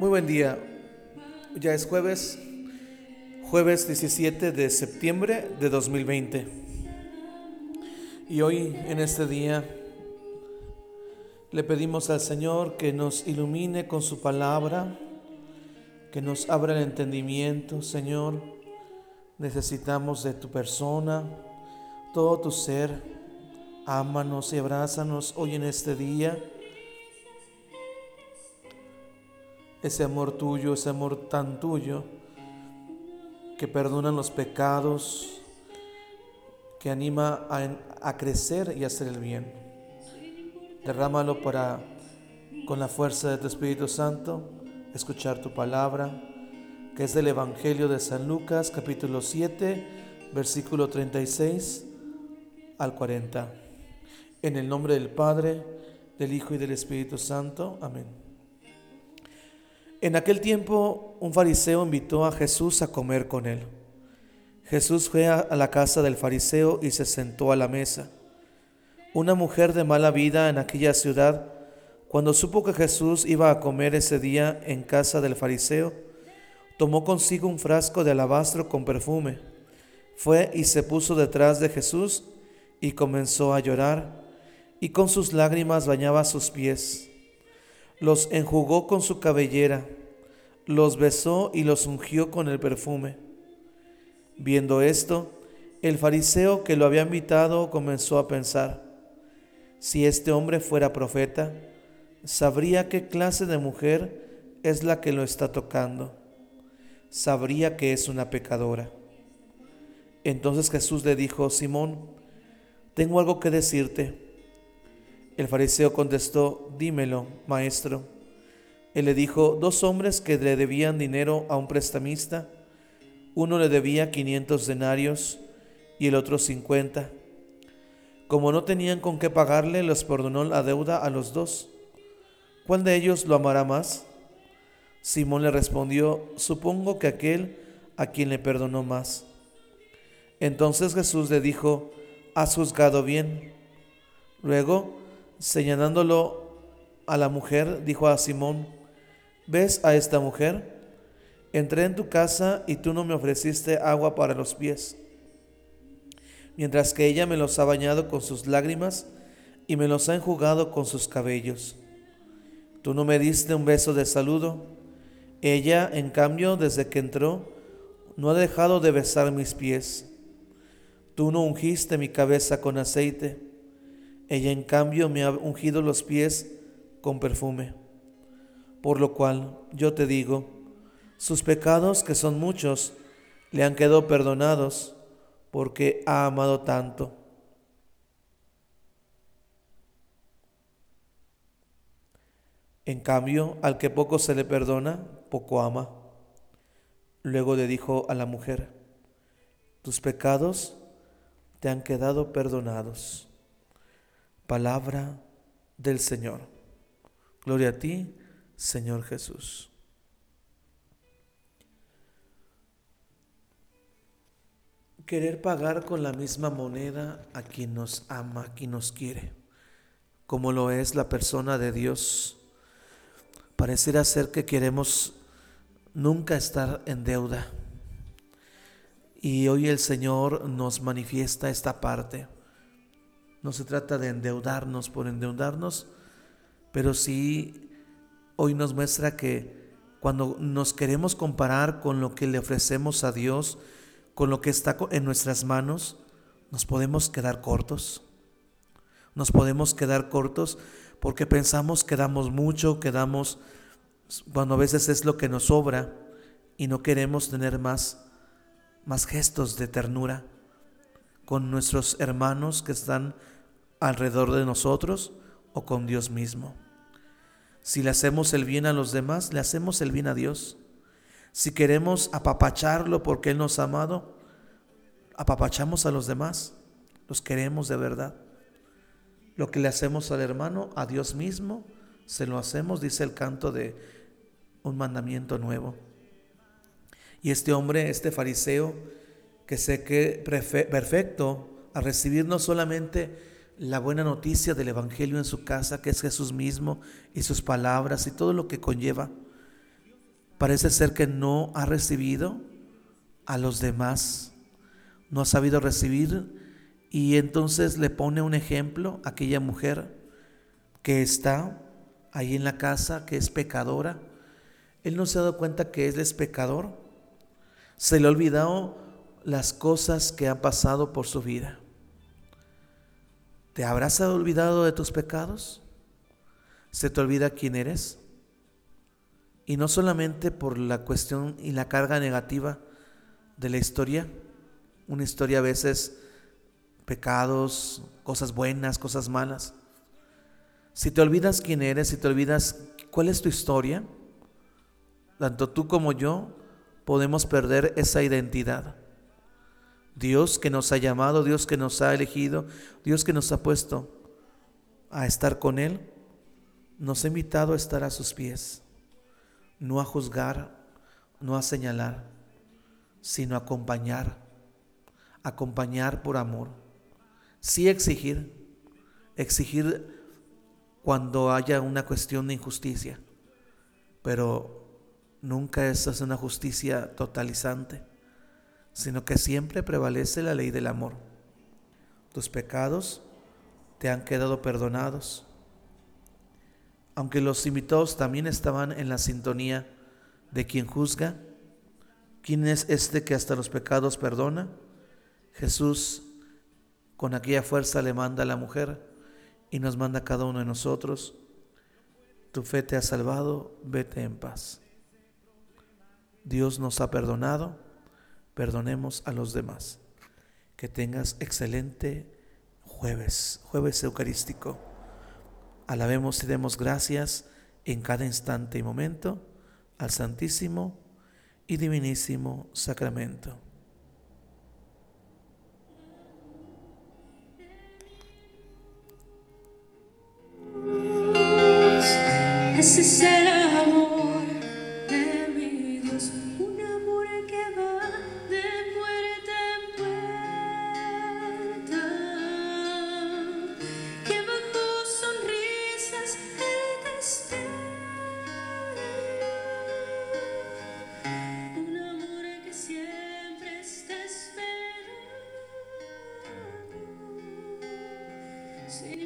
Muy buen día. Ya es jueves, jueves 17 de septiembre de 2020. Y hoy, en este día, le pedimos al Señor que nos ilumine con su palabra, que nos abra el entendimiento, Señor. Necesitamos de tu persona, todo tu ser. Ámanos y abrázanos hoy en este día ese amor tuyo, ese amor tan tuyo, que perdona los pecados, que anima a, crecer y a hacer el bien. Derrámalo para, con la fuerza de tu Espíritu Santo, escuchar tu palabra, que es del Evangelio de San Lucas, capítulo 7, versículo 36 al 40. En el nombre del Padre, del Hijo y del Espíritu Santo. Amén. En aquel tiempo un fariseo invitó a Jesús a comer con él. Jesús fue a la casa del fariseo y se sentó a la mesa. Una mujer de mala vida en aquella ciudad, cuando supo que Jesús iba a comer ese día en casa del fariseo, tomó consigo un frasco de alabastro con perfume. Fue y se puso detrás de Jesús y comenzó a llorar, y con sus lágrimas bañaba sus pies los enjugó con su cabellera, los besó y los ungió con el perfume. Viendo esto, el fariseo que lo había invitado comenzó a pensar, si este hombre fuera profeta, sabría qué clase de mujer es la que lo está tocando, sabría que es una pecadora. Entonces Jesús le dijo, Simón, tengo algo que decirte. El fariseo contestó, dímelo, maestro. Él le dijo, dos hombres que le debían dinero a un prestamista, uno le debía 500 denarios y el otro 50. Como no tenían con qué pagarle, los perdonó la deuda a los dos. ¿Cuál de ellos lo amará más? Simón le respondió, supongo que aquel a quien le perdonó más. Entonces Jesús le dijo, has juzgado bien. Luego señalándolo a la mujer, dijo a Simón, ¿ves a esta mujer? Entré en tu casa y tú no me ofreciste agua para los pies, mientras que ella me los ha bañado con sus lágrimas y me los ha enjugado con sus cabellos. Tú no me diste un beso de saludo. Ella, en cambio, desde que entró, no ha dejado de besar mis pies. Tú no ungiste mi cabeza con aceite ella en cambio me ha ungido los pies con perfume. Por lo cual yo te digo, sus pecados, que son muchos, le han quedado perdonados porque ha amado tanto. En cambio, al que poco se le perdona, poco ama. Luego le dijo a la mujer, tus pecados te han quedado perdonados. Palabra del Señor. Gloria a ti, Señor Jesús. Querer pagar con la misma moneda a quien nos ama, a quien nos quiere, como lo es la persona de Dios. Pareciera ser que queremos nunca estar en deuda. Y hoy el Señor nos manifiesta esta parte no se trata de endeudarnos por endeudarnos, pero sí hoy nos muestra que cuando nos queremos comparar con lo que le ofrecemos a Dios, con lo que está en nuestras manos, nos podemos quedar cortos. Nos podemos quedar cortos porque pensamos que damos mucho, que damos, cuando a veces es lo que nos sobra y no queremos tener más, más gestos de ternura con nuestros hermanos que están alrededor de nosotros o con Dios mismo. Si le hacemos el bien a los demás, le hacemos el bien a Dios. Si queremos apapacharlo porque Él nos ha amado, apapachamos a los demás, los queremos de verdad. Lo que le hacemos al hermano, a Dios mismo, se lo hacemos, dice el canto de un mandamiento nuevo. Y este hombre, este fariseo, que sé que perfecto a recibir no solamente la buena noticia del Evangelio en su casa, que es Jesús mismo y sus palabras y todo lo que conlleva. parece ser que no ha recibido a los demás, no ha sabido recibir y entonces le pone un ejemplo a aquella mujer que está ahí en la casa, que es pecadora. Él no se ha dado cuenta que él es pecador. Se le ha olvidado las cosas que han pasado por su vida. ¿Te habrás olvidado de tus pecados? ¿Se te olvida quién eres? Y no solamente por la cuestión y la carga negativa de la historia, una historia a veces pecados, cosas buenas, cosas malas. Si te olvidas quién eres, si te olvidas cuál es tu historia, tanto tú como yo podemos perder esa identidad. Dios que nos ha llamado, Dios que nos ha elegido, Dios que nos ha puesto a estar con Él, nos ha invitado a estar a sus pies, no a juzgar, no a señalar, sino a acompañar, acompañar por amor. Sí exigir, exigir cuando haya una cuestión de injusticia, pero nunca esa es una justicia totalizante, sino que siempre prevalece la ley del amor. Tus pecados te han quedado perdonados. Aunque los invitados también estaban en la sintonía de quien juzga, ¿quién es este que hasta los pecados perdona? Jesús con aquella fuerza le manda a la mujer y nos manda a cada uno de nosotros, tu fe te ha salvado, vete en paz. Dios nos ha perdonado, perdonemos a los demás. Que tengas excelente jueves, jueves eucarístico. Alabemos y demos gracias en cada instante y momento al Santísimo y Divinísimo Sacramento.